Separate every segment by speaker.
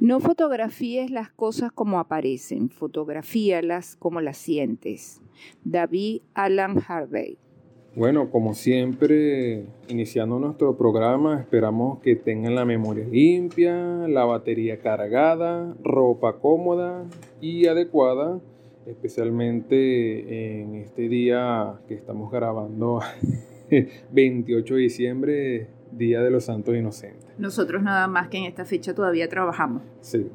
Speaker 1: No fotografíes las cosas como aparecen, fotografíalas como las sientes. David Alan Harvey.
Speaker 2: Bueno, como siempre, iniciando nuestro programa, esperamos que tengan la memoria limpia, la batería cargada, ropa cómoda y adecuada, especialmente en este día que estamos grabando 28 de diciembre Día de los Santos Inocentes.
Speaker 1: Nosotros nada más que en esta fecha todavía trabajamos.
Speaker 2: Sí.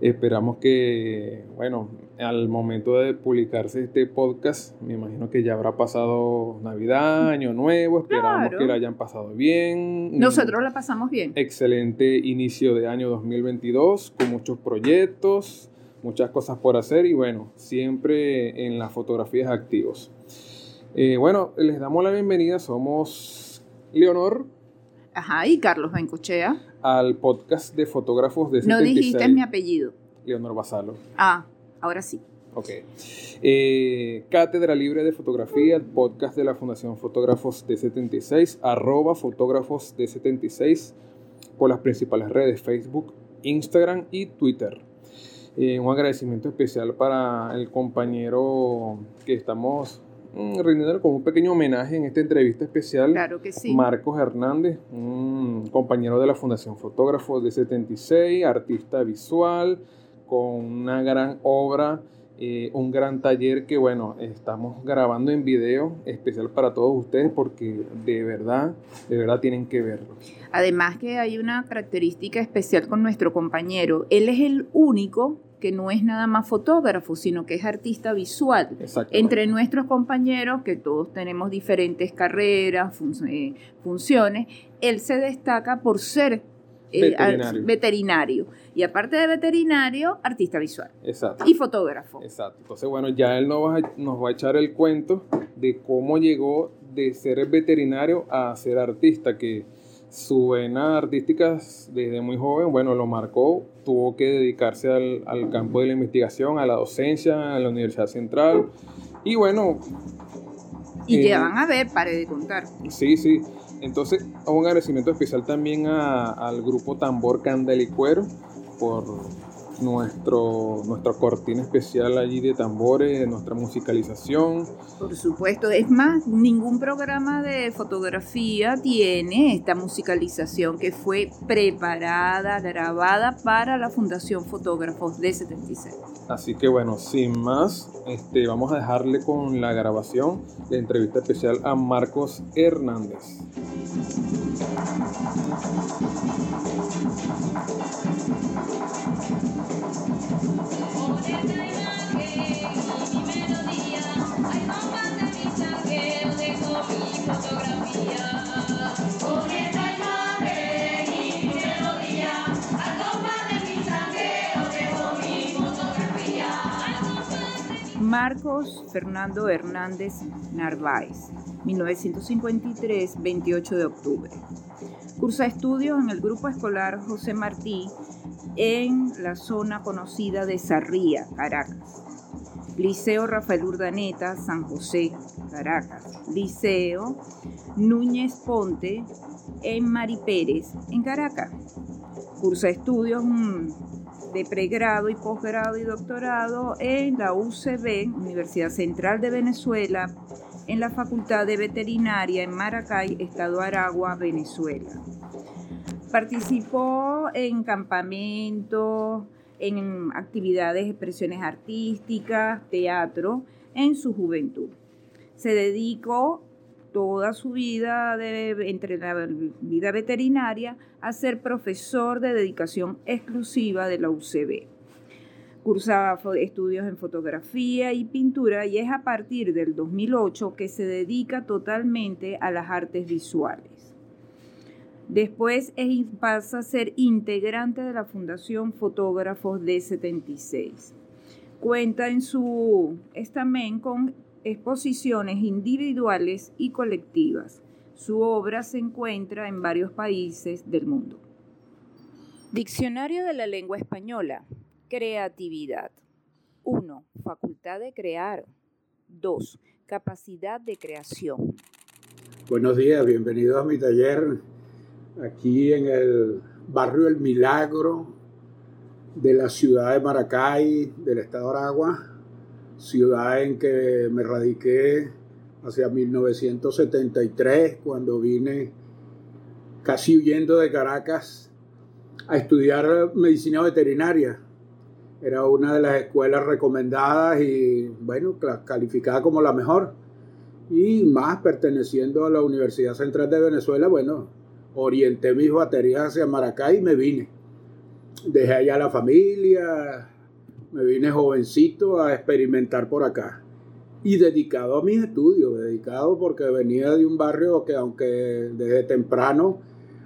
Speaker 2: Esperamos que, bueno, al momento de publicarse este podcast, me imagino que ya habrá pasado Navidad, Año Nuevo, esperamos que la hayan pasado bien.
Speaker 1: Nosotros la pasamos bien.
Speaker 2: Excelente inicio de año 2022, con muchos proyectos, muchas cosas por hacer y bueno, siempre en las fotografías activos. Eh, bueno, les damos la bienvenida, somos Leonor.
Speaker 1: Ajá, y Carlos Bencochea.
Speaker 2: Al podcast de fotógrafos de
Speaker 1: No dijiste mi apellido.
Speaker 2: Leonor Basalo.
Speaker 1: Ah, ahora sí.
Speaker 2: Ok. Eh, Cátedra Libre de Fotografía, el podcast de la Fundación Fotógrafos de 76, arroba fotógrafos de 76 por las principales redes Facebook, Instagram y Twitter. Eh, un agradecimiento especial para el compañero que estamos rindiendo como un pequeño homenaje en esta entrevista especial.
Speaker 1: Claro que sí.
Speaker 2: Marcos Hernández, un compañero de la Fundación Fotógrafo de 76, artista visual, con una gran obra, eh, un gran taller que, bueno, estamos grabando en video especial para todos ustedes porque de verdad, de verdad tienen que verlo.
Speaker 1: Además que hay una característica especial con nuestro compañero. Él es el único que no es nada más fotógrafo, sino que es artista visual. Entre nuestros compañeros, que todos tenemos diferentes carreras, eh, funciones, él se destaca por ser eh, veterinario. Y aparte de veterinario, artista visual.
Speaker 2: Exacto.
Speaker 1: Y fotógrafo.
Speaker 2: Exacto. Entonces, bueno, ya él nos va, a, nos va a echar el cuento de cómo llegó de ser veterinario a ser artista, que su vena artística desde muy joven, bueno, lo marcó, tuvo que dedicarse al, campo de la investigación, a la docencia, a la Universidad Central, y bueno...
Speaker 1: Y que van a ver, pare de contar.
Speaker 2: Sí, sí. Entonces, un agradecimiento especial también al grupo Tambor Candelicuero por nuestro, nuestra cortina especial allí de tambores, nuestra musicalización.
Speaker 1: Por supuesto, es más, ningún programa de fotografía tiene esta musicalización que fue preparada, grabada para la Fundación Fotógrafos de 76.
Speaker 2: Así que bueno, sin más, este, vamos a dejarle con la grabación de entrevista especial a Marcos Hernández.
Speaker 1: Marcos Fernando Hernández Narváez, 1953, 28 de octubre. Cursa estudios en el grupo escolar José Martí en la zona conocida de Sarría, Caracas. Liceo Rafael Urdaneta, San José, Caracas. Liceo Núñez Ponte en Mari Pérez, en Caracas. Cursa estudios de pregrado y posgrado y doctorado en la UCB, Universidad Central de Venezuela, en la Facultad de Veterinaria en Maracay, Estado Aragua, Venezuela. Participó en campamentos, en actividades, expresiones artísticas, teatro, en su juventud. Se dedicó toda su vida, de, entre la vida veterinaria, a ser profesor de dedicación exclusiva de la UCB. Cursaba estudios en fotografía y pintura y es a partir del 2008 que se dedica totalmente a las artes visuales. Después pasa a ser integrante de la Fundación Fotógrafos D76. Cuenta en su estamen con exposiciones individuales y colectivas. Su obra se encuentra en varios países del mundo. Diccionario de la lengua española. Creatividad. 1. Facultad de crear. 2. Capacidad de creación.
Speaker 3: Buenos días, bienvenidos a mi taller aquí en el barrio El Milagro, de la ciudad de Maracay, del estado de Aragua, ciudad en que me radiqué hacia 1973, cuando vine casi huyendo de Caracas a estudiar medicina veterinaria. Era una de las escuelas recomendadas y, bueno, calificada como la mejor. Y más perteneciendo a la Universidad Central de Venezuela, bueno, orienté mis baterías hacia Maracay y me vine. Dejé allá la familia, me vine jovencito a experimentar por acá. Y dedicado a mis estudios, dedicado porque venía de un barrio que aunque desde temprano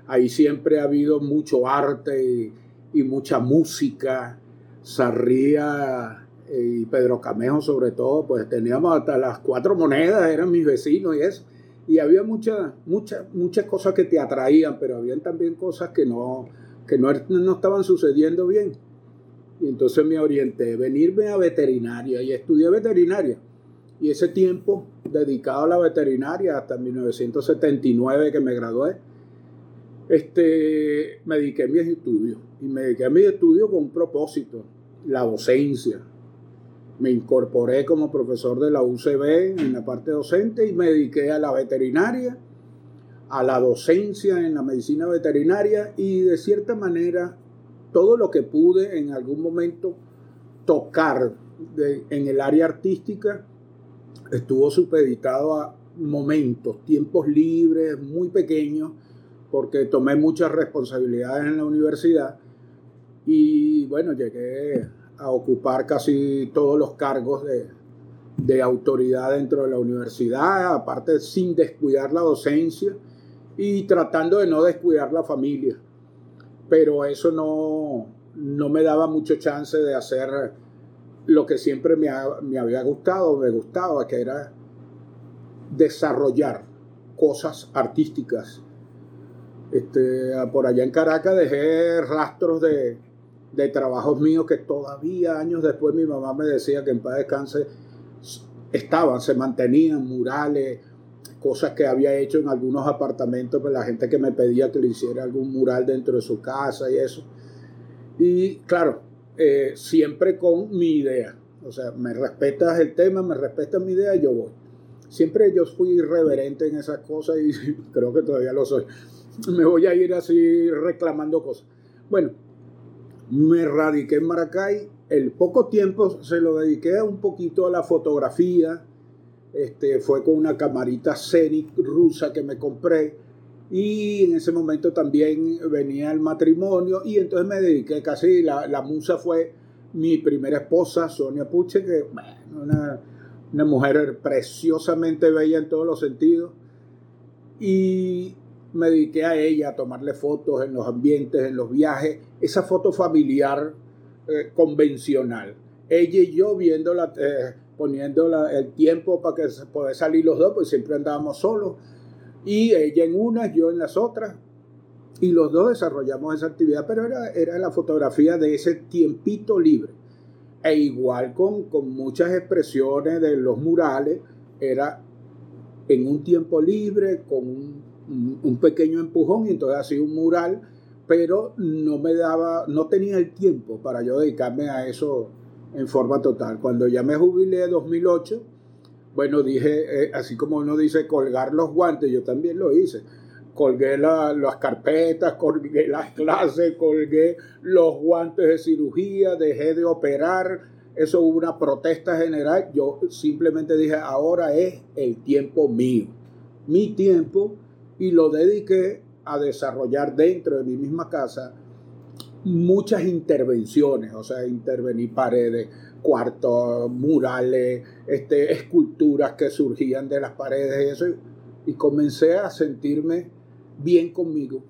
Speaker 3: ahí siempre ha habido mucho arte y, mucha música. Sarría y Pedro Camejo sobre todo, pues teníamos hasta las cuatro monedas, eran mis vecinos y eso. Y había muchas, muchas, muchas cosas que te atraían, pero habían también cosas que no, que no, no estaban sucediendo bien. Y entonces me orienté, venirme a veterinaria y estudié veterinaria. Y ese tiempo dedicado a la veterinaria hasta 1979 que me gradué, este, me dediqué a mis estudios. Y me dediqué a mis estudios con un propósito, la docencia. Me incorporé como profesor de la UCB en la parte docente y me dediqué a la veterinaria, a la docencia en la medicina veterinaria y de cierta manera todo lo que pude en algún momento tocar en el área artística estuvo supeditado a momentos, tiempos libres, muy pequeños, porque tomé muchas responsabilidades en la universidad y bueno, llegué a ocupar casi todos los cargos de, de autoridad dentro de la universidad, aparte sin descuidar la docencia y tratando de no descuidar la familia. Pero eso no, no me daba mucho chance de hacer lo que siempre me, me había gustado, me gustaba, que era desarrollar cosas artísticas. Este, por allá en Caracas dejé rastros de, de trabajos míos que todavía años después mi mamá me decía que en paz descanse estaban, se mantenían murales, cosas que había hecho en algunos apartamentos, pues la gente que me pedía que le hiciera algún mural dentro de su casa y eso. Y claro, eh, siempre con mi idea. O sea, me respetas el tema, me respetas mi idea y yo voy. Siempre yo fui irreverente en esas cosas y creo que todavía lo soy me voy a ir así reclamando cosas. Bueno, me radiqué en Maracay. El poco tiempo se lo dediqué un poquito a la fotografía. Este, fue con una camarita Zenith rusa que me compré. Y en ese momento también venía el matrimonio. Y entonces me dediqué casi. La, la musa fue mi primera esposa, Sonia Puche, que bueno, una, una mujer preciosamente bella en todos los sentidos. Y me dediqué a ella, a tomarle fotos en los ambientes, en los viajes, esa foto familiar eh, convencional. Ella y yo viéndola, eh, poniendo el tiempo para que pueda salir los dos, pues siempre andábamos solos. Y ella en unas, yo en las otras. Y los dos desarrollamos esa actividad, pero era, era la fotografía de ese tiempito libre. E igual con, con muchas expresiones de los murales, era en un tiempo libre, con un un pequeño empujón y entonces hacía un mural, pero no me daba, no tenía el tiempo para yo dedicarme a eso en forma total. Cuando ya me jubilé en 2008, bueno, dije, eh, así como uno dice colgar los guantes, yo también lo hice. Colgué las carpetas, colgué las clases, colgué los guantes de cirugía, dejé de operar. Eso hubo una protesta general. Yo simplemente dije, ahora es el tiempo mío. Mi tiempo y lo dediqué a desarrollar dentro de mi misma casa muchas intervenciones, o sea, intervení paredes, cuartos, murales, este, esculturas que surgían de las paredes eso, y comencé a sentirme bien conmigo.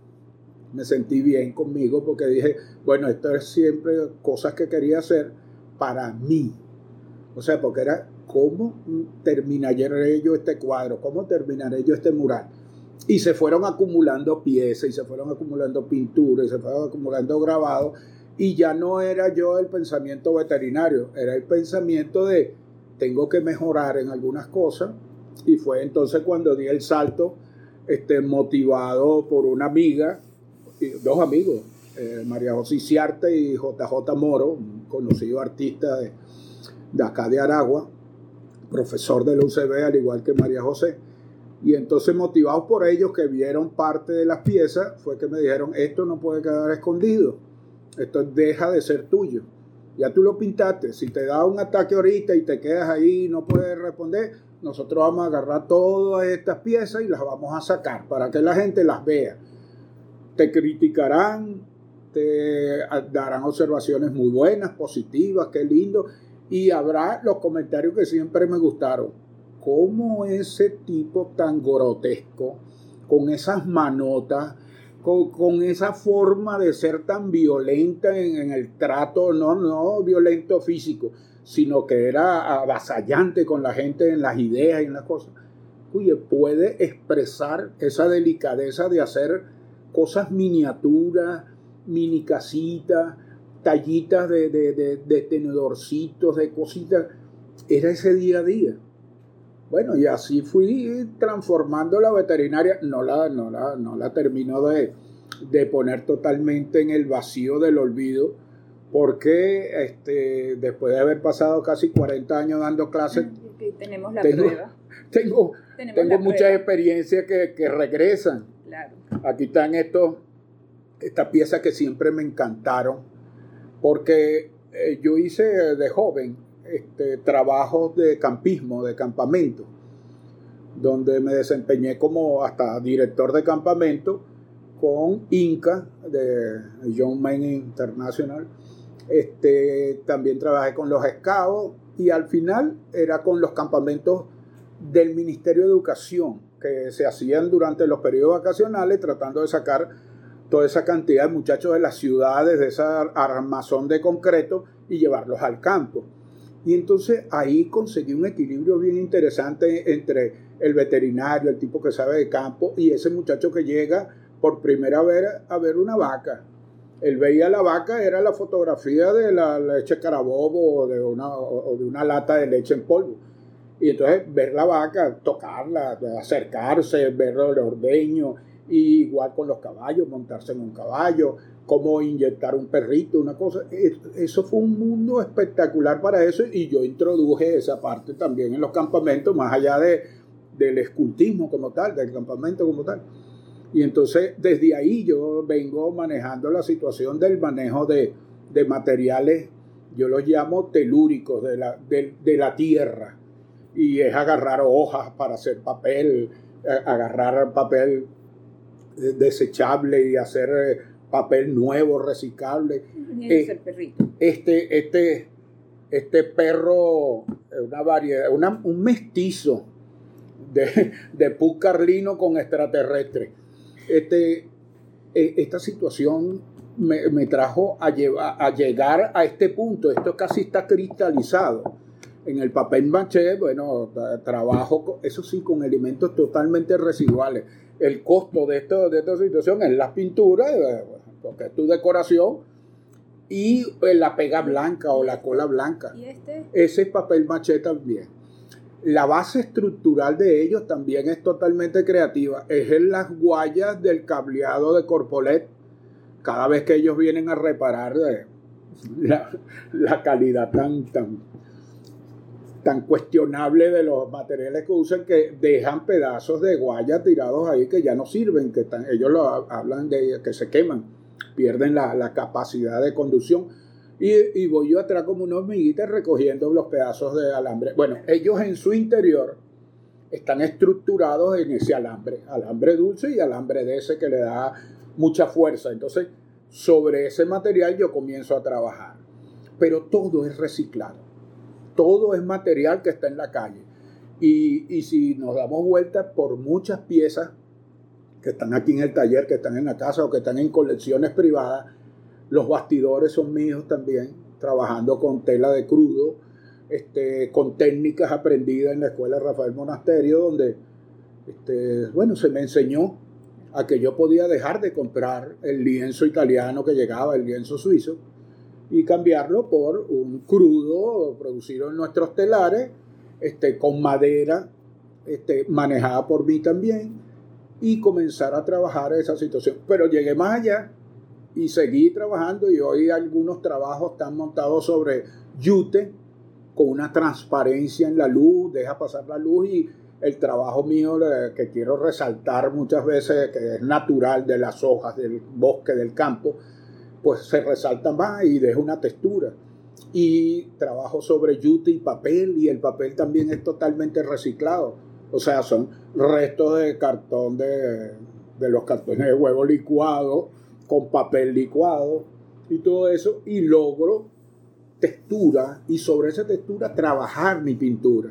Speaker 3: Me sentí bien conmigo porque dije, bueno, esto es siempre cosas que quería hacer para mí. O sea, porque era cómo terminaré yo este cuadro, cómo terminaré yo este mural y se fueron acumulando piezas y se fueron acumulando pinturas y se fueron acumulando grabados y ya no era yo el pensamiento veterinario, era el pensamiento de tengo que mejorar en algunas cosas y fue entonces cuando di el salto este, motivado por una amiga, dos amigos, eh, María José Ciarte y JJ Moro, un conocido artista de, de acá de Aragua, profesor de la UCB, al igual que María José. Y entonces motivados por ellos que vieron parte de las piezas, fue que me dijeron, esto no puede quedar escondido, esto deja de ser tuyo. Ya tú lo pintaste, si te da un ataque ahorita y te quedas ahí y no puedes responder, nosotros vamos a agarrar todas estas piezas y las vamos a sacar para que la gente las vea. Te criticarán, te darán observaciones muy buenas, positivas, qué lindo, y habrá los comentarios que siempre me gustaron. ¿Cómo ese tipo tan grotesco, con esas manotas, con, esa forma de ser tan violenta en, el trato, no, no violento físico, sino que era avasallante con la gente en las ideas y en las cosas. Oye, puede expresar esa delicadeza de hacer cosas miniaturas, mini casitas, tallitas de, de, tenedorcitos, de cositas. Era ese día a día. Bueno, y así fui transformando la veterinaria. No la, no la, no la termino de, de poner totalmente en el vacío del olvido, porque este, después de haber pasado casi 40 años dando clases,
Speaker 1: tenemos la tengo, prueba.
Speaker 3: Tengo, tengo muchas experiencias que, que regresan. Claro. Aquí están estos, estas piezas que siempre me encantaron, porque eh, yo hice de joven este, trabajos de campismo, de campamento, donde me desempeñé como hasta director de campamento con Inca de John Maine International. Este, también trabajé con los scouts y al final era con los campamentos del Ministerio de Educación que se hacían durante los periodos vacacionales tratando de sacar toda esa cantidad de muchachos de las ciudades, de esa armazón de concreto y llevarlos al campo. Y entonces ahí conseguí un equilibrio bien interesante entre el veterinario, el tipo que sabe de campo y ese muchacho que llega por primera vez a ver una vaca. Él veía la vaca, era la fotografía de la leche carabobo o de una, o de una lata de leche en polvo. Y entonces ver la vaca, tocarla, acercarse, ver el ordeño, y igual con los caballos, montarse en un caballo, cómo inyectar un perrito, una cosa. Eso fue un mundo espectacular para eso y yo introduje esa parte también en los campamentos, más allá de, del escultismo como tal, del campamento como tal. Y entonces desde ahí yo vengo manejando la situación del manejo de, materiales, yo los llamo telúricos de la, de, la tierra. Y es agarrar hojas para hacer papel, agarrar papel desechable y hacer eh, papel nuevo, reciclable.
Speaker 1: Eh,
Speaker 3: este, este, este perro, una variedad, un mestizo de, de carlino con extraterrestre este, e, esta situación me, trajo a, llevar, a llegar a este punto. Esto casi está cristalizado. En el papel maché, bueno, trabajo, eso sí, con elementos totalmente residuales. El costo de, esto, de esta situación es la pintura, eh, porque es tu decoración, y eh, la pega blanca o la cola blanca.
Speaker 1: ¿Y este?
Speaker 3: Ese es papel maché también. La base estructural de ellos también es totalmente creativa. Es en las guayas del cableado de Corpolet. Cada vez que ellos vienen a reparar eh, la, calidad tan, tan, tan cuestionable de los materiales que usan que dejan pedazos de guaya tirados ahí que ya no sirven, que ellos lo hablan de que se queman, pierden la, capacidad de conducción y, voy yo atrás como una hormiguita recogiendo los pedazos de alambre. Bueno, ellos en su interior están estructurados en ese alambre, alambre dulce y alambre de ese que le da mucha fuerza. Entonces, sobre ese material yo comienzo a trabajar. Pero todo es reciclado. Todo es material que está en la calle. Y, y si nos damos vuelta por muchas piezas que están aquí en el taller, que están en la casa o que están en colecciones privadas, los bastidores son míos también, trabajando con tela de crudo, este, con técnicas aprendidas en la escuela Rafael Monasterio, donde, este, bueno, se me enseñó a que yo podía dejar de comprar el lienzo italiano que llegaba, el lienzo suizo, y cambiarlo por un crudo producido en nuestros telares, este, con madera este, manejada por mí también, y comenzar a trabajar esa situación. Pero llegué más allá y seguí trabajando y hoy algunos trabajos están montados sobre yute con una transparencia en la luz, deja pasar la luz y el trabajo mío que quiero resaltar muchas veces, que es natural de las hojas del bosque, del campo, pues se resalta más y deja una textura. Y trabajo sobre yute y papel y el papel también es totalmente reciclado. O sea, son restos de cartón de, de los cartones de huevo licuado con papel licuado y todo eso y logro textura y sobre esa textura trabajar mi pintura.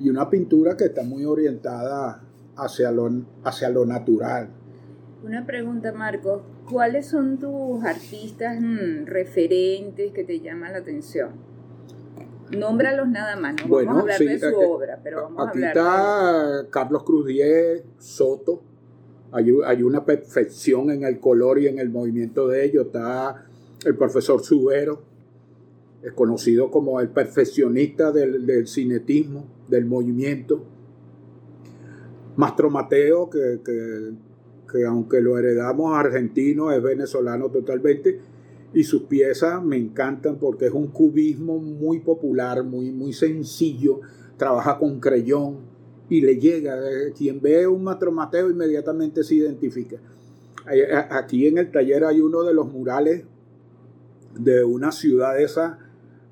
Speaker 3: Y una pintura que está muy orientada hacia lo, hacia lo natural.
Speaker 1: Una pregunta, Marcos. ¿Cuáles son tus artistas mm, referentes que te llaman la atención? Nómbralos nada más, no vamos a hablar de su eh, obra, pero vamos a hablar
Speaker 3: está Carlos Cruz Diez, Soto, hay, hay, una perfección en el color y en el movimiento de ellos, está el profesor Subero, es conocido como el perfeccionista del, cinetismo, del movimiento. Mastro Mateo, que, que, aunque lo heredamos argentino, es venezolano totalmente, y sus piezas me encantan porque es un cubismo muy popular, muy, muy sencillo, trabaja con creyón y le llega. Eh, quien ve un Mastro Mateo inmediatamente se identifica. Aquí en el taller hay uno de los murales de una ciudad esa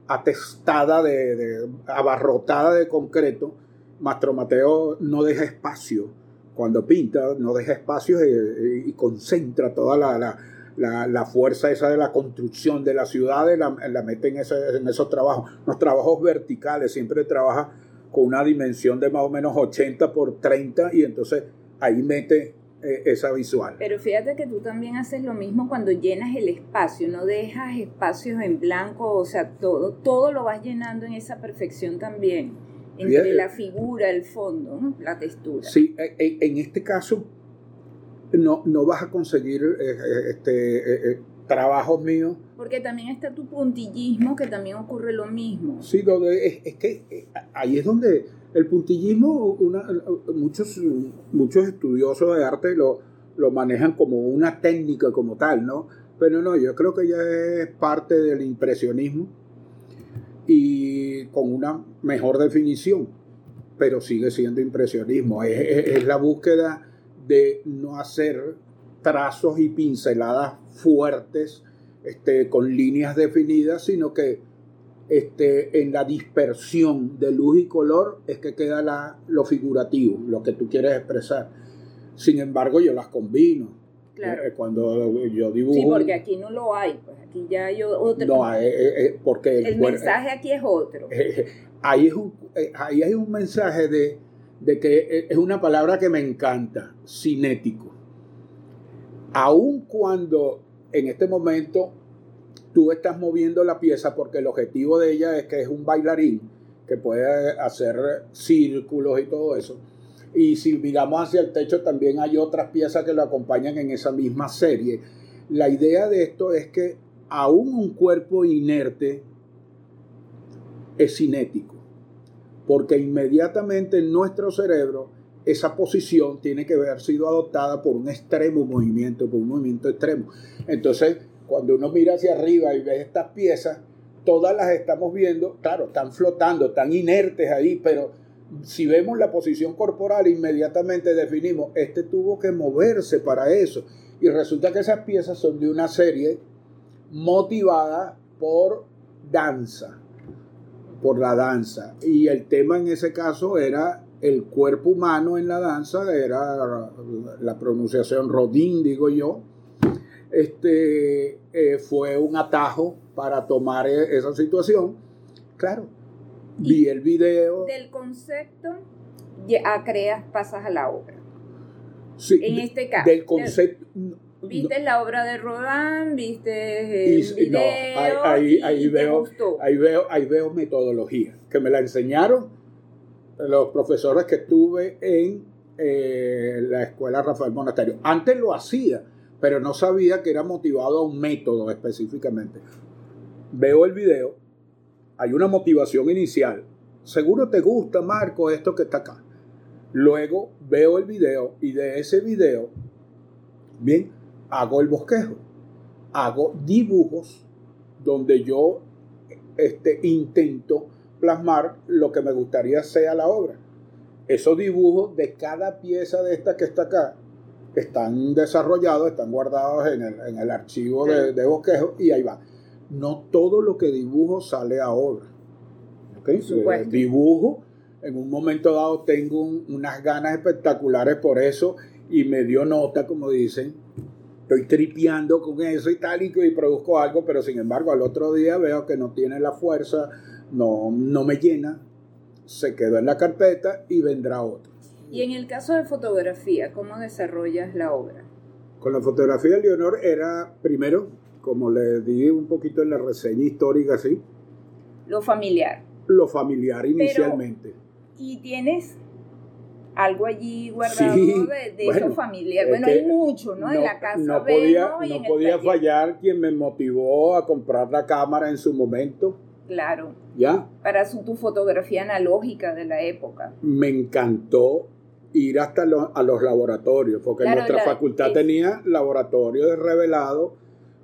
Speaker 3: atestada, de, abarrotada de concreto, Mastro Mateo no deja espacio. Cuando pinta, no deja espacio y, concentra toda la, fuerza esa de la construcción de las ciudades, la, la mete en, en esos trabajos. Los trabajos verticales, siempre trabaja con una dimensión de más o menos 80 por 30 y entonces ahí mete eh, esa visual.
Speaker 1: Pero fíjate que tú también haces lo mismo cuando llenas el espacio, no dejas espacios en blanco, o sea, todo, todo lo vas llenando en esa perfección también, entre la figura, el fondo, la textura.
Speaker 3: Sí, e, e, en este caso no, no vas a conseguir eh, eh, este, trabajos míos.
Speaker 1: Porque también está tu puntillismo, que también ocurre lo mismo.
Speaker 3: Sí, donde es que ahí es donde el puntillismo, muchos, muchos estudiosos de arte lo, lo manejan como una técnica como tal, ¿no? Pero no, yo creo que ya es parte del impresionismo y con una mejor definición, pero sigue siendo impresionismo. Es, la búsqueda de no hacer trazos y pinceladas fuertes este, con líneas definidas, sino que este, en la dispersión de luz y color es que queda la, lo figurativo, lo que tú quieres expresar. Sin embargo, yo las combino.
Speaker 1: Claro.
Speaker 3: Eh, cuando yo dibujo.
Speaker 1: Sí, porque aquí no lo hay, pues aquí ya hay otro.
Speaker 3: No, eh, eh, porque
Speaker 1: el, mensaje aquí es otro.
Speaker 3: ahí, es un, ahí hay un mensaje de, de que es una palabra que me encanta, cinético. Aun cuando en este momento tú estás moviendo la pieza porque el objetivo de ella es que es un bailarín que puede hacer círculos y todo eso. Y si miramos hacia el techo también hay otras piezas que lo acompañan en esa misma serie. La idea de esto es que aún un cuerpo inerte es cinético, porque inmediatamente en nuestro cerebro esa posición tiene que haber sido adoptada por un extremo movimiento, por un movimiento extremo. Entonces, cuando uno mira hacia arriba y ve estas piezas, todas las estamos viendo, claro, están flotando, están inertes ahí, pero si vemos la posición corporal, inmediatamente definimos, este tuvo que moverse para eso. Y resulta que esas piezas son de una serie motivada por danza, por la danza. Y el tema en ese caso era el cuerpo humano en la danza, era la pronunciación Rodín, digo yo, este, eh, fue un atajo para tomar e-, esa situación. Claro, vi el video.
Speaker 1: Del concepto ya creas, pasas a la obra.
Speaker 3: Sí,
Speaker 1: en este caso.
Speaker 3: Del concepto.
Speaker 1: Viste la obra de Rodin, viste el video.
Speaker 3: ahí, ahí, veo, ahí, veo, ahí veo metodología, que me la enseñaron los profesores que estuve en eh, la escuela Rafael Monasterio. Antes lo hacía, pero no sabía que era motivado a un método específicamente. Veo el video, hay una motivación inicial. Seguro te gusta, Marco, esto que está acá. Luego veo el video y de ese video, bien, hago el bosquejo. hago dibujos donde yo este, intento plasmar lo que me gustaría sea la obra. Esos dibujos de cada pieza de esta que está acá están desarrollados, están guardados en el, archivo de, de, bosquejo y ahí va. No todo lo que dibujo sale a obra. ¿okay? Eh, dibujo, en un momento dado tengo unas ganas espectaculares por eso y me dio nota, como dicen. Estoy tripeando con eso y tal y, y produzco algo, pero sin embargo al otro día veo que no tiene la fuerza, no, no me llena, se quedó en la carpeta y vendrá otro.
Speaker 1: Y en el caso de fotografía, ¿cómo desarrollas la obra?
Speaker 3: Con la fotografía, Leonor era primero, como le di un poquito en la reseña histórica, ¿sí?
Speaker 1: Lo familiar.
Speaker 3: Lo familiar inicialmente.
Speaker 1: y tienes algo allí guardado de, de eso familiar. Bueno, hay mucho, ¿no? En la casa
Speaker 3: no podía, no podía fallar quien me motivó a comprar la cámara en su momento.
Speaker 1: Claro.
Speaker 3: ¿Ya?
Speaker 1: Para su, tu fotografía analógica de la época.
Speaker 3: Me encantó ir hasta a los laboratorios, porque nuestra facultad tenía laboratorio de revelado,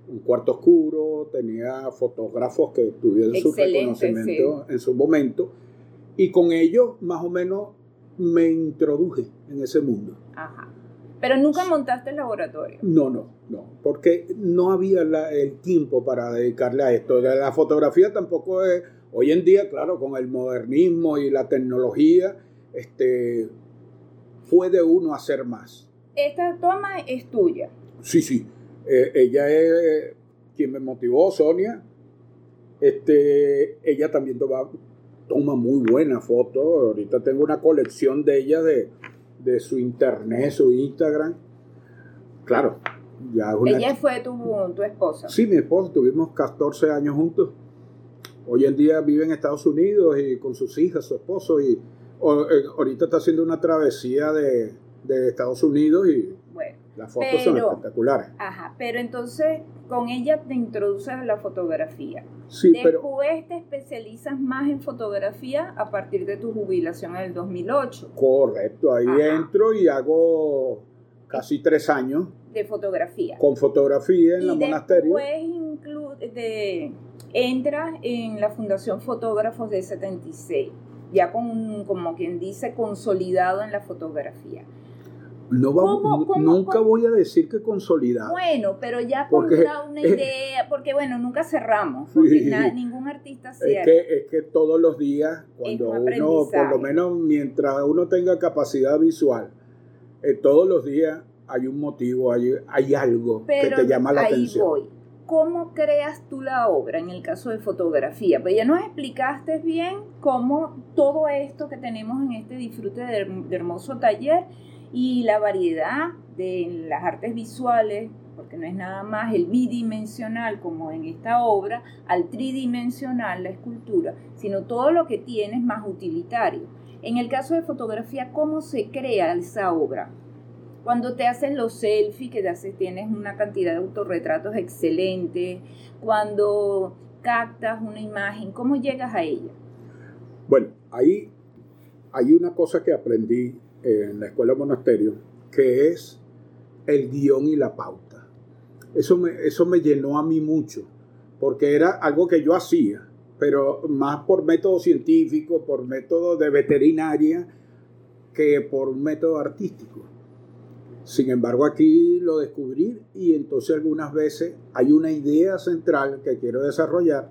Speaker 3: un cuarto oscuro, tenía fotógrafos que tuvieron su reconocimiento en su momento, y con ellos más o menos me introduje en ese mundo.
Speaker 1: Ajá. Pero nunca montaste el laboratorio.
Speaker 3: No, no, no, porque no había el tiempo para dedicarle a esto. La fotografía tampoco es, hoy en día, claro, con el modernismo y la tecnología, este, puede uno hacer más.
Speaker 1: Esta toma es tuya.
Speaker 3: Sí, sí. Eh, ella es quien me motivó, Sonia. Este, ella también toma, toma muy buenas fotos. Ahorita tengo una colección de ella de, de su internet, su Instagram. Claro,
Speaker 1: ya una... Ella fue tu, tu esposa.
Speaker 3: Sí, mi esposa. Tuvimos 14 años juntos. Hoy en día vive en Estados Unidos y con sus hijas, su esposo y eh, ahorita está haciendo una travesía de, Estados Unidos y las fotos son espectaculares.
Speaker 1: Ajá, pero entonces con ella te introduces a la fotografía.
Speaker 3: Sí,
Speaker 1: Después te especializas más en fotografía a partir de tu jubilación en el 2008.
Speaker 3: Correcto, ahí entro y hago casi tres años.
Speaker 1: De fotografía.
Speaker 3: Con fotografía en la monasterio.
Speaker 1: Después de, entras en la Fundación Fotógrafos de 76 ya con, como quien dice, consolidado en la fotografía.
Speaker 3: No nunca voy a decir que consolidado.
Speaker 1: Bueno, pero ya con una, idea, porque bueno, nunca cerramos, porque ningún artista cierra.
Speaker 3: Es que, es que todos los días, cuando uno, por lo menos mientras uno tenga capacidad visual, eh, todos los días hay un motivo, hay, hay algo que te llama la
Speaker 1: ahí
Speaker 3: atención.
Speaker 1: Voy cómo creas tú la obra en el caso de fotografía. Pues ya nos explicaste bien cómo todo esto que tenemos en este disfrute de, hermoso taller y la variedad de las artes visuales, porque no es nada más el bidimensional como en esta obra, al tridimensional la escultura, sino todo lo que tiene más utilitario. En el caso de fotografía, ¿cómo se crea esa obra? Cuando te hacen los selfies, que te haces, tienes una cantidad de autorretratos excelente. Cuando captas una imagen, ¿cómo llegas a ella?
Speaker 3: Bueno, ahí hay una cosa que aprendí en la escuela monasterio, que es el guion y la pauta. Eso me, eso me llenó a mí mucho, porque era algo que yo hacía, pero más por método científico, por método de veterinaria, que por un método artístico. Sin embargo, aquí lo descubrí y entonces algunas veces hay una idea central que quiero desarrollar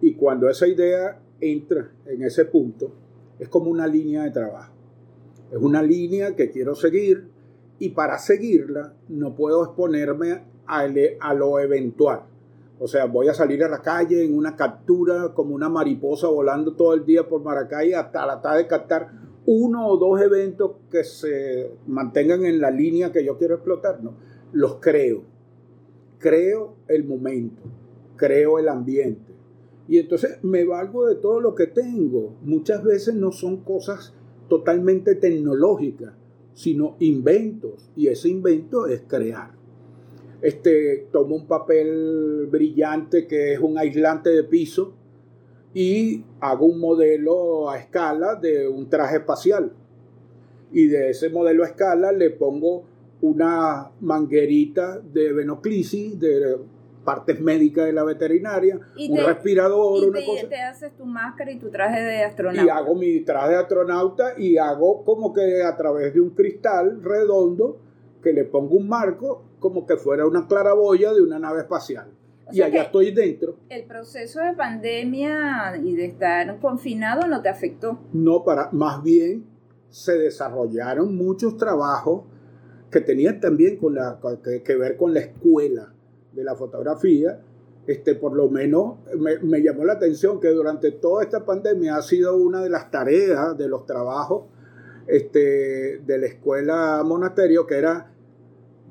Speaker 3: y cuando esa idea entra en ese punto, es como una línea de trabajo. Es una línea que quiero seguir y para seguirla no puedo exponerme a, lo eventual. O sea, voy a salir a la calle en una captura como una mariposa volando todo el día por Maracay hasta la tarde de captar uno o dos eventos que se mantengan en la línea que yo quiero explotar, no, los creo. Creo el momento, creo el ambiente. Y entonces me valgo de todo lo que tengo. Muchas veces no son cosas totalmente tecnológicas, sino inventos. Y ese invento es crear. Este, tomo un papel brillante que es un aislante de piso y hago un modelo a escala de un traje espacial. Y de ese modelo a escala le pongo una manguerita de venoclisis de partes médicas de la veterinaria,
Speaker 1: Y
Speaker 3: un
Speaker 1: te-
Speaker 3: respirador,
Speaker 1: Y
Speaker 3: una
Speaker 1: te,
Speaker 3: cosa.
Speaker 1: te haces tu máscara y tu traje de
Speaker 3: Y
Speaker 1: astronauta.
Speaker 3: hago mi traje de astronauta y hago como que a través de un cristal redondo que le pongo un marco como que fuera una claraboya de una nave espacial.
Speaker 1: O
Speaker 3: y allá estoy dentro.
Speaker 1: El proceso de pandemia y de estar confinado no te afectó.
Speaker 3: No para, más bien se desarrollaron muchos trabajos que tenían también con la, que ver con la escuela de la fotografía. Este, por lo menos me, me llamó la atención que durante toda esta pandemia ha sido una de las tareas de los trabajos este, de la escuela monasterio, que era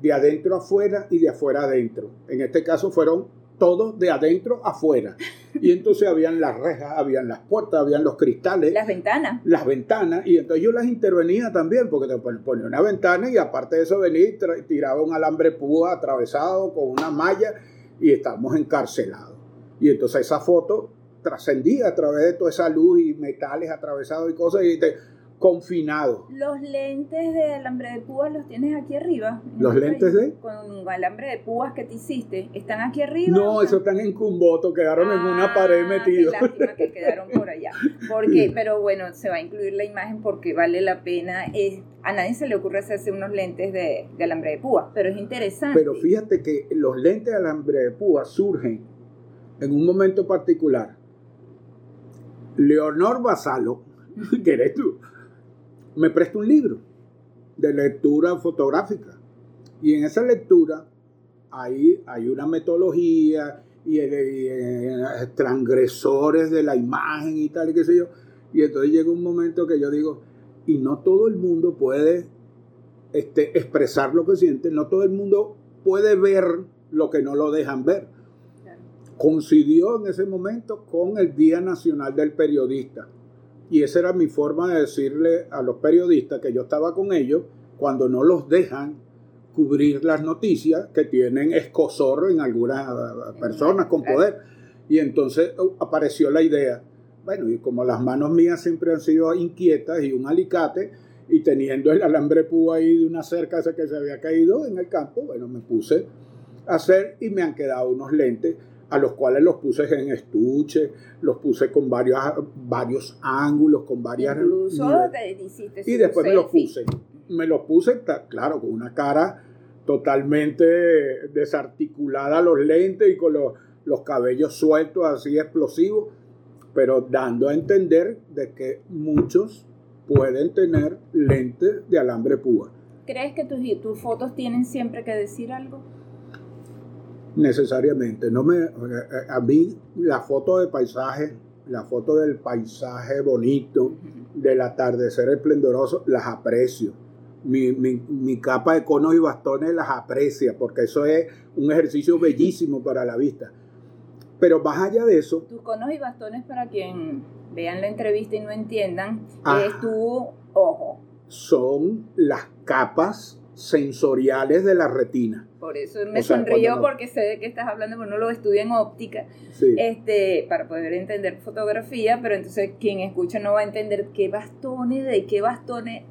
Speaker 3: de adentro afuera y de afuera adentro. En este caso fueron todos de adentro afuera. Y entonces habían las rejas, habían las puertas, habían los cristales
Speaker 1: Las ventanas.
Speaker 3: las ventanas y entonces yo las intervenía también porque te pon- ponía una ventana y aparte de eso venía y tiraba un alambre púa atravesado con una malla y estábamos encarcelados. Y entonces esa foto trascendía a través de toda esa luz y metales atravesados y cosas y te, confinado.
Speaker 1: Los lentes de alambre de púas los tienes aquí arriba.
Speaker 3: ¿Los lentes de?
Speaker 1: Con alambre de púas que te hiciste. ¿Están aquí arriba?
Speaker 3: No,
Speaker 1: o
Speaker 3: eso
Speaker 1: están-
Speaker 3: en Cumboto, quedaron en una
Speaker 1: Ah,
Speaker 3: pared metidos.
Speaker 1: Qué lástima que quedaron por allá. Porque, pero bueno, se va a incluir la imagen porque vale la pena. Es- a nadie se le ocurre hacerse unos lentes de, de alambre de púa, pero es interesante.
Speaker 3: Pero fíjate que los lentes de alambre de púa surgen en un momento particular. Leonor Basalo, que eres tú, me presta un libro de lectura fotográfica. Y en esa lectura hay, hay una metodología y, el- y, eh, transgresores de la imagen y tal, y qué sé yo. Y entonces llega un momento que yo digo, y no todo el mundo puede este, expresar lo que siente, no todo el mundo puede ver lo que no lo dejan ver.
Speaker 1: Claro.
Speaker 3: Coincidió en ese momento con el Día Nacional del Periodista. Y esa era mi forma de decirle a los periodistas que yo estaba con ellos cuando no los dejan cubrir las noticias que tienen escosor en algunas eh, personas con poder. Y entonces uh, apareció la idea, bueno, y como las manos mías siempre han sido inquietas y un alicate, y teniendo el alambre púa ahí de una cerca esa que se había caído en el campo, bueno, me puse a hacer y me han quedado unos lentes a los cuales los puse en estuche, los puse con varios, varios ángulos, con varias...
Speaker 1: Incluso te hiciste
Speaker 3: Y después me los puse. Me los puse, claro, con una cara totalmente desarticulada, los lentes y con los, los cabellos sueltos, así explosivos, pero dando a entender de que muchos pueden tener lentes de alambre púa.
Speaker 1: ¿Crees que tus, tus fotos tienen siempre que decir algo?
Speaker 3: Necesariamente. No me, a mí la foto de paisaje, la foto del paisaje bonito, del atardecer esplendoroso, las aprecio. Mi, mi- mi capa de conos y bastones las aprecia, porque eso es un ejercicio bellísimo para la vista. Pero más allá de eso,
Speaker 1: Tus conos y bastones, para quien vean la entrevista y no entiendan,
Speaker 3: Ah.
Speaker 1: es tu ojo.
Speaker 3: son las capas sensoriales de la retina.
Speaker 1: Por eso me
Speaker 3: O sea, no-
Speaker 1: porque sé de qué estás hablando, porque no lo estudia en óptica,
Speaker 3: Sí.
Speaker 1: este, para poder entender fotografía, pero entonces quien escucha no va a entender qué bastones, de qué bastones.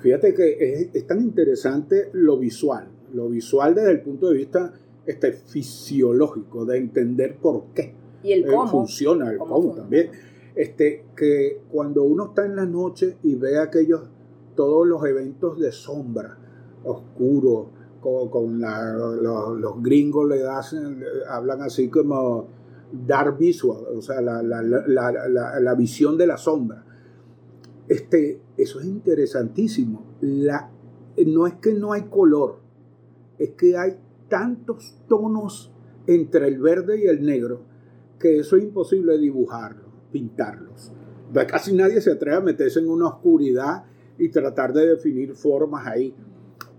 Speaker 3: Fíjate que es, es tan interesante lo visual, lo visual desde el punto de vista este, fisiológico, de entender por qué
Speaker 1: Y el
Speaker 3: eh,
Speaker 1: cómo.
Speaker 3: funciona, el
Speaker 1: cómo
Speaker 3: cómo
Speaker 1: funciona.
Speaker 3: también. Este, que cuando uno está en la noche y ve aquellos, todos los eventos de sombra, oscuros, con, con los, gringos le hacen, hablan así como dark visual, o sea, la, la- la- visión de la sombra. Este, eso es interesantísimo. La, no es que no hay color, es que hay tantos tonos entre el verde y el negro que eso es imposible dibujarlo, pintarlos. Casi nadie se atreve a meterse en una oscuridad y tratar de definir formas ahí.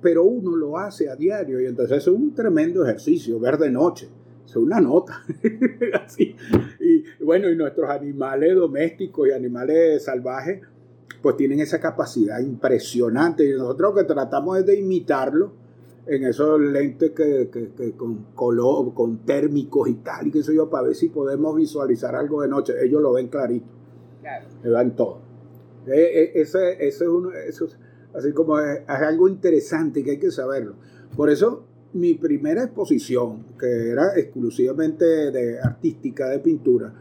Speaker 3: Pero uno lo hace a diario y entonces es un tremendo ejercicio, ver de noche. Es una nota. Así. Y bueno, y nuestros animales domésticos y animales salvajes, pues tienen esa capacidad impresionante. Y nosotros lo que tratamos es de imitarlo en esos lentes que, que- que con color, con térmicos y tal, y qué sé yo, para ver si podemos visualizar algo de noche. Ellos lo ven clarito,
Speaker 1: Claro.
Speaker 3: le dan todo. Eh, eh, ese, ese es uno, eso es- así como es, es algo interesante que hay que saberlo. Por eso mi primera exposición, que era exclusivamente de artística de pintura,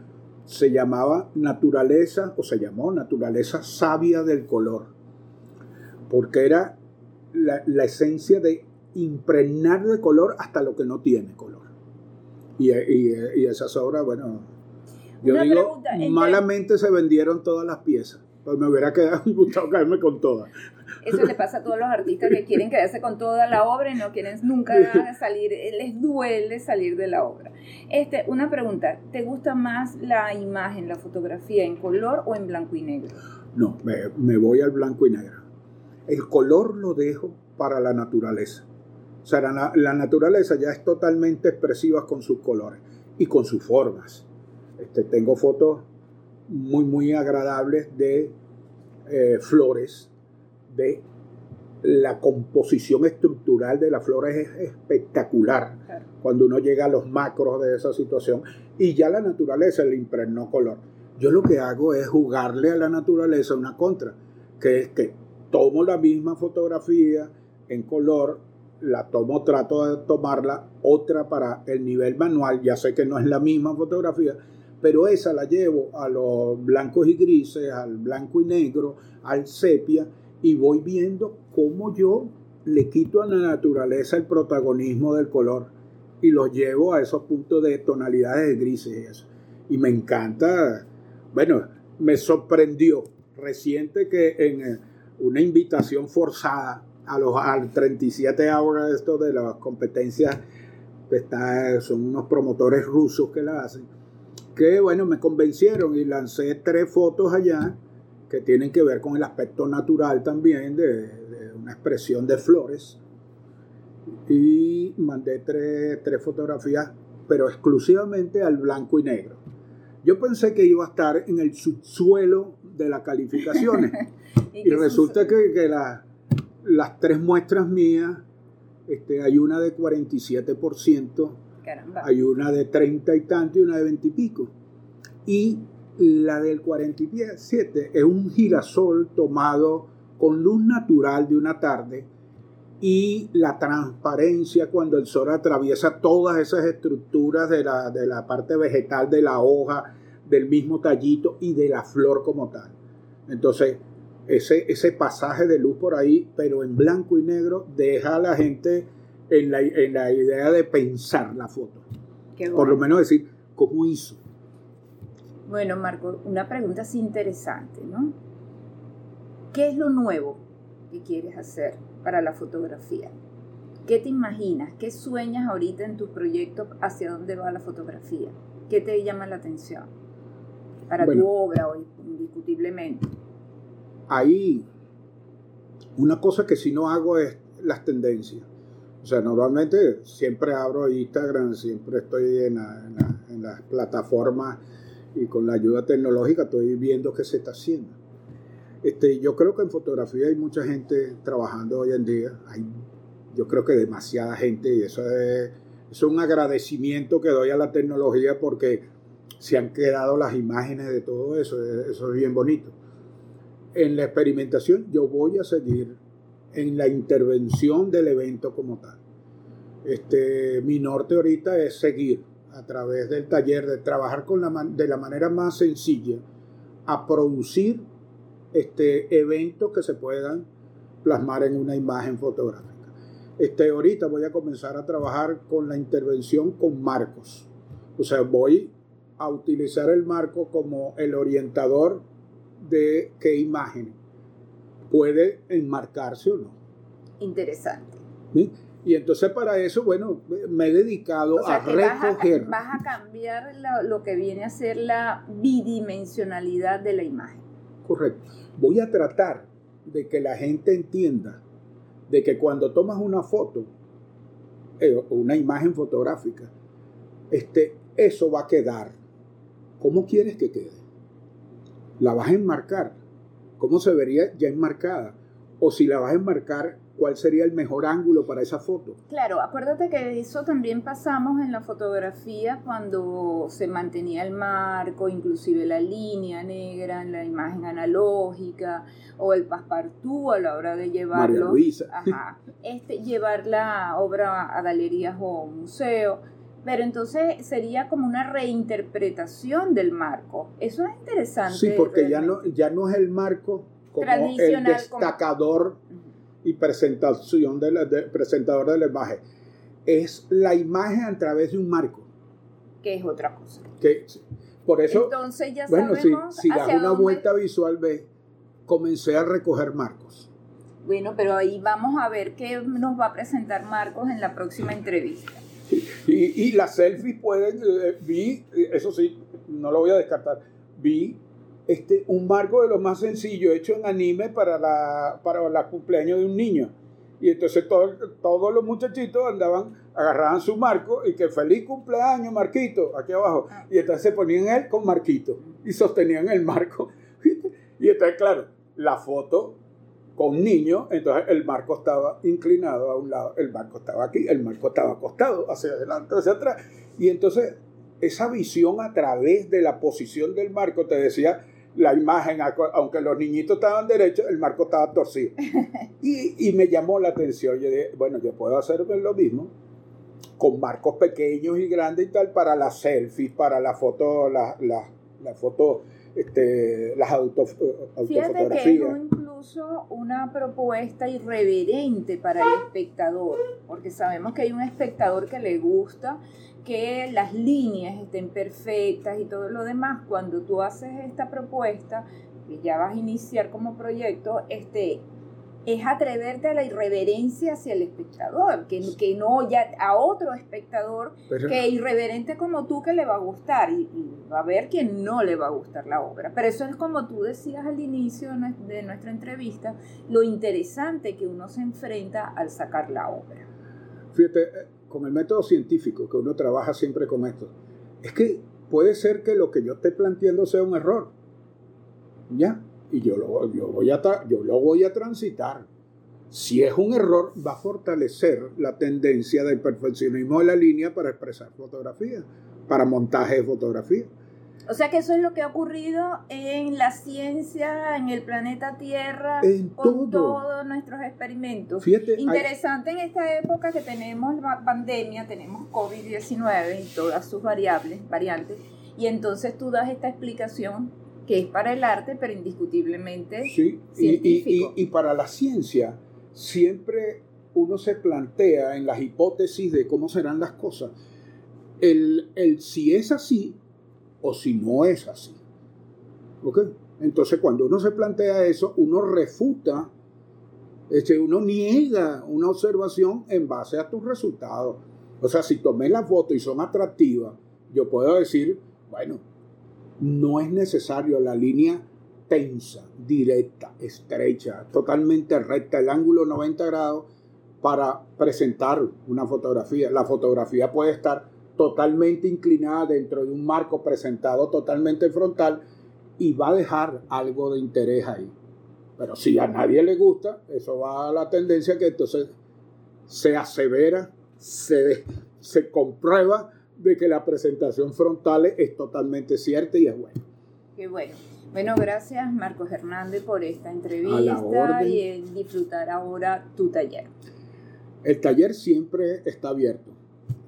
Speaker 3: se llamaba Naturaleza, o se llamó Naturaleza Sabia del Color, porque era la, la esencia de impregnar de color hasta lo que no tiene color. Y, y, y esas obras, bueno, yo
Speaker 1: Una
Speaker 3: digo,
Speaker 1: pregunta, ¿en qué-
Speaker 3: malamente se vendieron todas las piezas. Pues me hubiera quedado, gustado quedarme con todas.
Speaker 1: Eso le pasa a todos los artistas que quieren quedarse con toda la obra y no quieren nunca salir, les duele salir de la obra. Este, una pregunta, ¿te gusta más la imagen, la fotografía en color o en blanco y negro?
Speaker 3: No, me, me voy al blanco y negro. El color lo dejo para la naturaleza. O sea, la, la naturaleza ya es totalmente expresiva con sus colores y con sus formas. Este, tengo fotos muy, muy agradables de eh, flores, de la composición estructural de las flores es espectacular
Speaker 1: Claro.
Speaker 3: cuando uno llega a los macros de esa situación y ya la naturaleza le impregnó color. Yo lo que hago es jugarle a la naturaleza una contra, que es que tomo la misma fotografía en color, la tomo, trato de tomarla otra para el nivel manual, ya sé que no es la misma fotografía, pero esa la llevo a los blancos y grises, al blanco y negro, al sepia, y voy viendo cómo yo le quito a la naturaleza el protagonismo del color y los llevo a esos puntos de tonalidades de grises y eso. Y me encanta, bueno, me sorprendió reciente que en eh, una invitación forzada a los al 37 ahora esto de las competencias que está, son unos promotores rusos que la hacen que bueno me convencieron y lancé tres fotos allá que tienen que ver con el aspecto natural también de, de una expresión de flores y mandé tres, tres fotografías pero exclusivamente al blanco y negro yo pensé que iba a estar en el subsuelo de las calificaciones y resulta que, que la- las tres muestras mías, este, hay una de 47%,
Speaker 1: Caramba.
Speaker 3: hay una de 30 y tanto y una de 20 y pico. Y la del 47 es un girasol tomado con luz natural de una tarde y la transparencia cuando el sol atraviesa todas esas estructuras de la, de la parte vegetal de la hoja, del mismo tallito y de la flor como tal. Entonces, ese, ese pasaje de luz por ahí, pero en blanco y negro, deja a la gente en la, en la idea de pensar la foto. Por lo menos decir, ¿cómo hizo?
Speaker 1: Bueno, Marco, una pregunta así interesante, ¿no? ¿Qué es lo nuevo que quieres hacer para la fotografía? ¿Qué te imaginas? ¿Qué sueñas ahorita en tus proyectos? ¿Hacia dónde va la fotografía? ¿Qué te llama la atención? Para
Speaker 3: Bueno.
Speaker 1: tu obra, hoy, indiscutiblemente.
Speaker 3: Ahí, una cosa que si no hago es las tendencias. O sea, normalmente siempre abro Instagram, siempre estoy en, la- en la- en las plataformas y con la ayuda tecnológica estoy viendo qué se está haciendo. Este, yo creo que en fotografía hay mucha gente trabajando hoy en día. Hay, yo creo que demasiada gente y eso es, es un agradecimiento que doy a la tecnología porque se han quedado las imágenes de todo eso. Eso es bien bonito. En la experimentación yo voy a seguir en la intervención del evento como tal. Este, mi norte ahorita es seguir a través del taller, de trabajar con la, man- de la manera más sencilla, a producir este, eventos que se puedan plasmar en una imagen fotográfica. Este, ahorita voy a comenzar a trabajar con la intervención con marcos. O sea, voy a utilizar el marco como el orientador de qué imagen puede enmarcarse o no.
Speaker 1: Interesante.
Speaker 3: ¿sí? Y entonces para eso, bueno, me he dedicado
Speaker 1: O sea,
Speaker 3: a
Speaker 1: que vas a,
Speaker 3: recoger.
Speaker 1: vas a cambiar lo que viene a ser la bidimensionalidad de la imagen.
Speaker 3: Correcto. Voy a tratar de que la gente entienda de que cuando tomas una foto, eh, o una imagen fotográfica, este, eso va a quedar. ¿Cómo quieres que quede? ¿La vas a enmarcar? ¿Cómo se vería ya enmarcada? O si la vas a enmarcar, cuál sería el mejor ángulo para esa foto.
Speaker 1: Claro, acuérdate que eso también pasamos en la fotografía cuando se mantenía el marco, inclusive la línea negra en la imagen analógica o el passepartout a la hora de llevarlo.
Speaker 3: María Luisa.
Speaker 1: Ajá, este, llevar la obra a galerías o museo. Pero entonces sería como una reinterpretación del marco. Eso es interesante.
Speaker 3: Sí, porque ya no, ya no es el marco como el destacador. Y presentación de la, de- presentador de la imagen. Es la imagen a través de un marco.
Speaker 1: que es otra cosa.
Speaker 3: Que, por eso,
Speaker 1: Entonces ya
Speaker 3: bueno, si,
Speaker 1: sabemos
Speaker 3: si das
Speaker 1: hacia
Speaker 3: una
Speaker 1: dónde-
Speaker 3: vuelta visual, ves, comencé a recoger marcos.
Speaker 1: Bueno, pero ahí vamos a ver qué nos va a presentar Marcos en la próxima entrevista.
Speaker 3: Y, y las selfies pueden, eh, vi, eso sí, no lo voy a descartar, vi este, un marco de lo más sencillo hecho en anime para la, para la cumpleaños de un niño. Y entonces todo- todos los muchachitos andaban, agarraban su marco y que feliz cumpleaños, Marquito, aquí abajo.
Speaker 1: Ah.
Speaker 3: Y entonces se ponían él con Marquito y sostenían el marco. Y entonces, claro, la foto con niño, entonces el marco estaba inclinado a un lado, el marco estaba aquí, el marco estaba acostado, hacia adelante, hacia atrás. Y entonces esa visión a través de la posición del marco, te decía, la imagen, aunque los niñitos estaban derechos, el marco estaba torcido. Y, y me llamó la atención, yo dije, bueno, yo puedo hacer lo mismo con marcos pequeños y grandes y tal para las selfies, para la foto, la, la, la foto, este, las auto,
Speaker 1: Fíjate que es
Speaker 3: autofotografías.
Speaker 1: incluso una propuesta irreverente para el espectador, porque sabemos que hay un espectador que le gusta que las líneas estén perfectas y todo lo demás. Cuando tú haces esta propuesta, que ya vas a iniciar como proyecto, este, es atreverte a la irreverencia hacia el espectador, que, que no ya a otro espectador
Speaker 3: Pero-
Speaker 1: que irreverente como tú que le va a gustar y, y va a haber quien no le va a gustar la obra. Pero eso es como tú decías al inicio de nuestra entrevista, lo interesante que uno se enfrenta al sacar la obra.
Speaker 3: Fíjate, eh, con el método científico, que uno trabaja siempre con esto, es que puede ser que lo que yo esté planteando sea un error. ¿Ya? Y yo lo, yo voy a, yo lo voy a transitar. Si es un error, va a fortalecer la tendencia del perfeccionismo de la línea para expresar fotografía, para montaje de fotografía.
Speaker 1: O sea que eso es lo que ha ocurrido en la ciencia, en el planeta Tierra,
Speaker 3: En
Speaker 1: con
Speaker 3: todo.
Speaker 1: todos nuestros experimentos.
Speaker 3: Fíjate, hay-
Speaker 1: Interesante en esta época que tenemos la pandemia, tenemos COVID-19 y todas sus variables, variantes, y entonces tú das esta explicación que es para el arte, pero indiscutiblemente
Speaker 3: Sí, y, y-
Speaker 1: científico.
Speaker 3: y- y para la ciencia, siempre uno se plantea en las hipótesis de cómo serán las cosas, el, el si es así o si no es así. ¿Ok? Entonces, cuando uno se plantea eso, uno refuta, este, uno niega una observación en base a tus resultados. O sea, si tomé la foto y son atractivas, yo puedo decir, bueno, no es necesario la línea tensa, directa, estrecha, totalmente recta, el ángulo 90 grados para presentar una fotografía. La fotografía puede estar totalmente inclinada dentro de un marco presentado totalmente frontal y va a dejar algo de interés ahí. Pero si a nadie le gusta, eso va a la tendencia que entonces se asevera, se, se comprueba de que la presentación frontal es totalmente cierta y es buena.
Speaker 1: Qué bueno. Bueno, gracias Marcos Hernández por esta entrevista y disfrutar ahora tu taller.
Speaker 3: El taller siempre está abierto.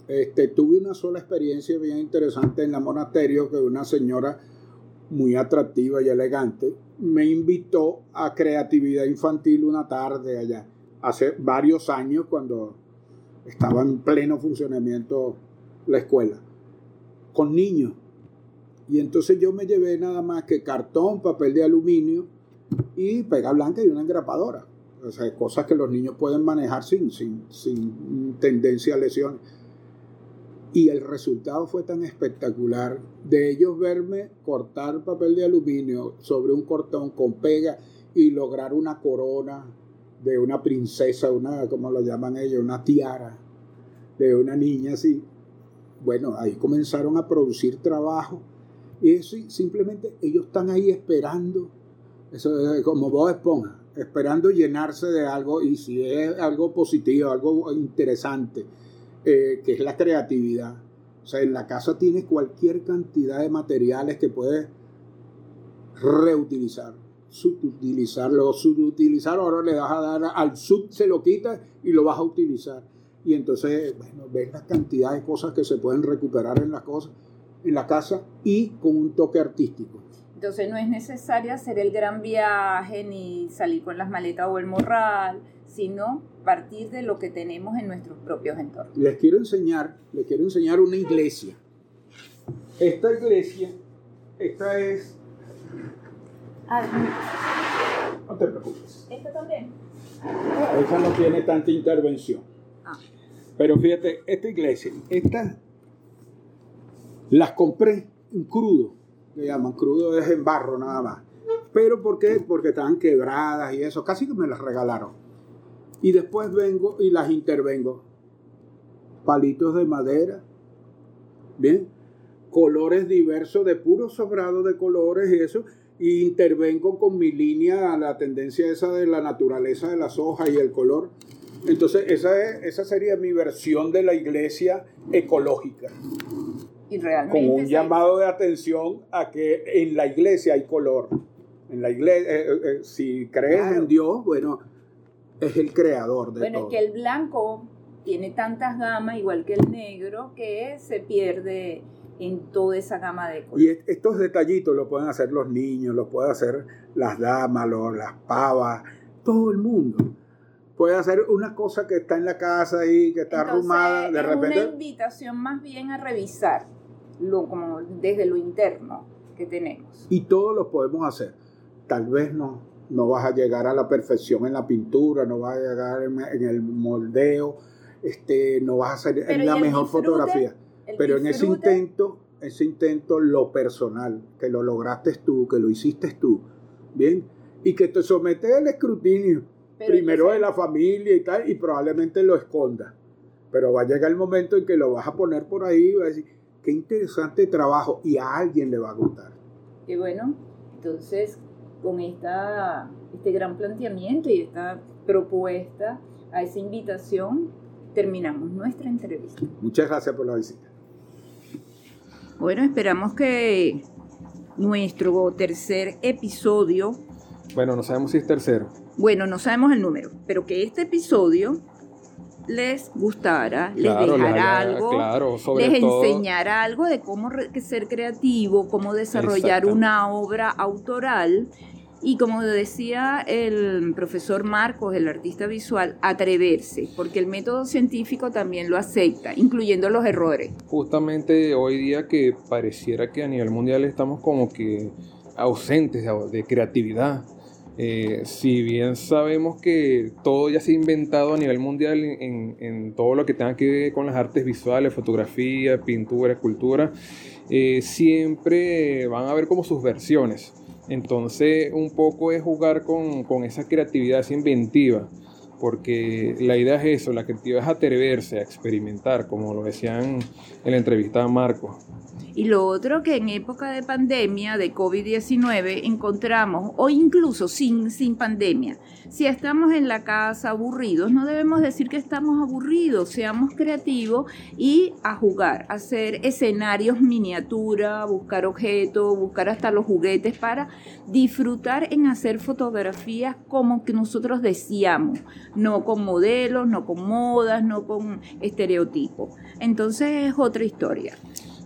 Speaker 3: Este, tuve una sola experiencia bien interesante en la monasterio que una señora muy atractiva y elegante me invitó a creatividad infantil una tarde allá, hace varios años cuando estaba en pleno funcionamiento la escuela, con niños. Y entonces yo me llevé nada más que cartón, papel de aluminio y pega blanca y una engrapadora. O sea, cosas que los niños pueden manejar sin, sin, sin tendencia a lesiones. Y el resultado fue tan espectacular de ellos verme cortar papel de aluminio sobre un cortón con pega y lograr una corona de una princesa, una, como lo llaman ellos, una tiara de una niña así. Bueno, ahí comenzaron a producir trabajo y eso simplemente ellos están ahí esperando, eso es como Bob Esponja, esperando llenarse de algo y si es algo positivo, algo interesante, eh, que es la creatividad. O sea, en la casa tienes cualquier cantidad de materiales que puedes reutilizar, subutilizarlo, subutilizar, ahora le vas a dar al sub, se lo quita y lo vas a utilizar. Y entonces, bueno, ves la cantidad de cosas que se pueden recuperar en las cosas, en la casa y con un toque artístico.
Speaker 1: Entonces no es necesario hacer el gran viaje ni salir con las maletas o el morral, sino partir de lo que tenemos en nuestros propios entornos.
Speaker 3: Les quiero enseñar, les quiero enseñar una iglesia. Esta iglesia, esta es... no te preocupes.
Speaker 1: ¿Esta también?
Speaker 3: Esa no tiene tanta intervención.
Speaker 1: Ah.
Speaker 3: Pero fíjate, esta iglesia, estas las compré en crudo le llaman, crudo es en barro nada más. Pero ¿por qué? Porque estaban quebradas y eso, casi que me las regalaron. Y después vengo y las intervengo. Palitos de madera, bien, colores diversos, de puro sobrado de colores y eso, y intervengo con mi línea a la tendencia esa de la naturaleza de las hojas y el color. Entonces, esa, es, esa sería mi versión de la iglesia ecológica como un llamado de atención a que en la iglesia hay color. En la iglesia, eh, eh, eh, si crees en Dios, bueno, es el creador de
Speaker 1: bueno,
Speaker 3: todo.
Speaker 1: Bueno, es que el blanco tiene tantas gamas, igual que el negro, que se pierde en toda esa gama de colores.
Speaker 3: Y estos detallitos lo pueden hacer los niños, lo pueden hacer las damas, los, las pavas, todo el mundo. Puede hacer una cosa que está en la casa y que está arrumada, de
Speaker 1: es
Speaker 3: repente.
Speaker 1: una invitación más bien a revisar lo, como desde lo interno que tenemos.
Speaker 3: Y todos lo podemos hacer. Tal vez no, no vas a llegar a la perfección en la pintura, no vas a llegar en, el moldeo, este, no vas a hacer la mejor fotografía. Pero en ese intento, ese intento, lo personal, que lo lograste tú, que lo hiciste tú, ¿bien? Y que te sometes al escrutinio, primero de la familia y tal, y probablemente lo escondas. Pero va a llegar el momento en que lo vas a poner por ahí y vas a decir, qué interesante trabajo y a alguien le va a gustar.
Speaker 1: Y bueno, entonces con esta, este gran planteamiento y esta propuesta a esa invitación, terminamos nuestra entrevista.
Speaker 3: Muchas gracias por la visita.
Speaker 1: Bueno, esperamos que nuestro tercer episodio...
Speaker 2: Bueno, no sabemos si es tercero.
Speaker 1: Bueno, no sabemos el número, pero que este episodio les gustara, les dejara algo, les enseñara algo de cómo ser creativo, cómo desarrollar una obra autoral. Y como decía el profesor Marcos, el artista visual, atreverse, porque el método científico también lo acepta, incluyendo los errores.
Speaker 2: Justamente hoy día que pareciera que a nivel mundial estamos como que ausentes de creatividad eh, si bien sabemos que todo ya se ha inventado a nivel mundial en, todo lo que tenga que ver con las artes visuales, fotografía, pintura, escultura, eh, siempre van a haber como sus versiones. Entonces un poco es jugar con, con esa creatividad, esa inventiva porque la idea es eso, la creatividad es atreverse a experimentar, como lo decían en la entrevista a Marco.
Speaker 1: Y lo otro que en época de pandemia, de COVID-19, encontramos, o incluso sin, sin pandemia, si estamos en la casa aburridos, no debemos decir que estamos aburridos, seamos creativos y a jugar, a hacer escenarios miniatura, buscar objetos, buscar hasta los juguetes para disfrutar en hacer fotografías como que nosotros decíamos, no con modelos, no con modas, no con estereotipos. Entonces es otra historia.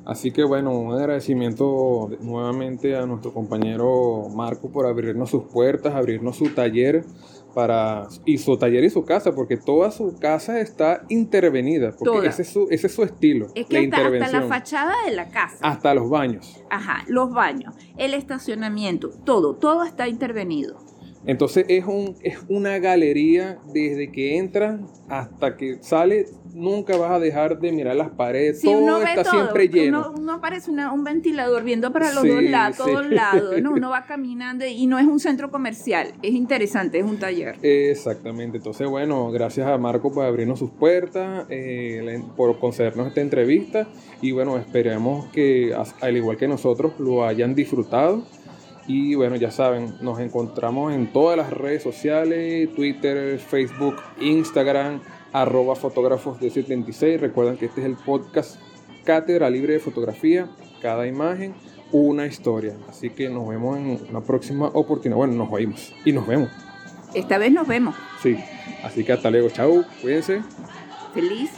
Speaker 2: Así que bueno, un agradecimiento nuevamente a nuestro compañero Marco por abrirnos sus puertas, abrirnos su taller para y su taller y su casa, porque toda su casa está intervenida, porque ese es, su, ese es su estilo.
Speaker 1: Es que hasta, hasta, la fachada de la casa.
Speaker 2: Hasta los baños.
Speaker 1: Ajá, los baños, el estacionamiento, todo, todo está intervenido.
Speaker 2: Entonces es, un, es una galería desde que entra hasta que sale, nunca vas a dejar de mirar las paredes, todo está siempre lleno.
Speaker 1: Uno, uno parece un ventilador viendo para los dos lados, todos lados, ¿no? uno va caminando y no es un centro comercial, es interesante, es un taller.
Speaker 2: Exactamente, entonces bueno, gracias a Marco por abrirnos sus puertas, eh, por concedernos esta entrevista y bueno, esperemos que al igual que nosotros lo hayan disfrutado Y bueno, ya saben, nos encontramos en todas las redes sociales, Twitter, Facebook, Instagram, arroba fotógrafos de 76. Recuerden que este es el podcast Cátedra Libre de Fotografía. Cada imagen, una historia. Así que nos vemos en una próxima oportunidad. Bueno, nos oímos y nos vemos.
Speaker 1: Esta vez nos vemos.
Speaker 2: Sí. Así que hasta luego. Chao. Cuídense.
Speaker 1: Feliz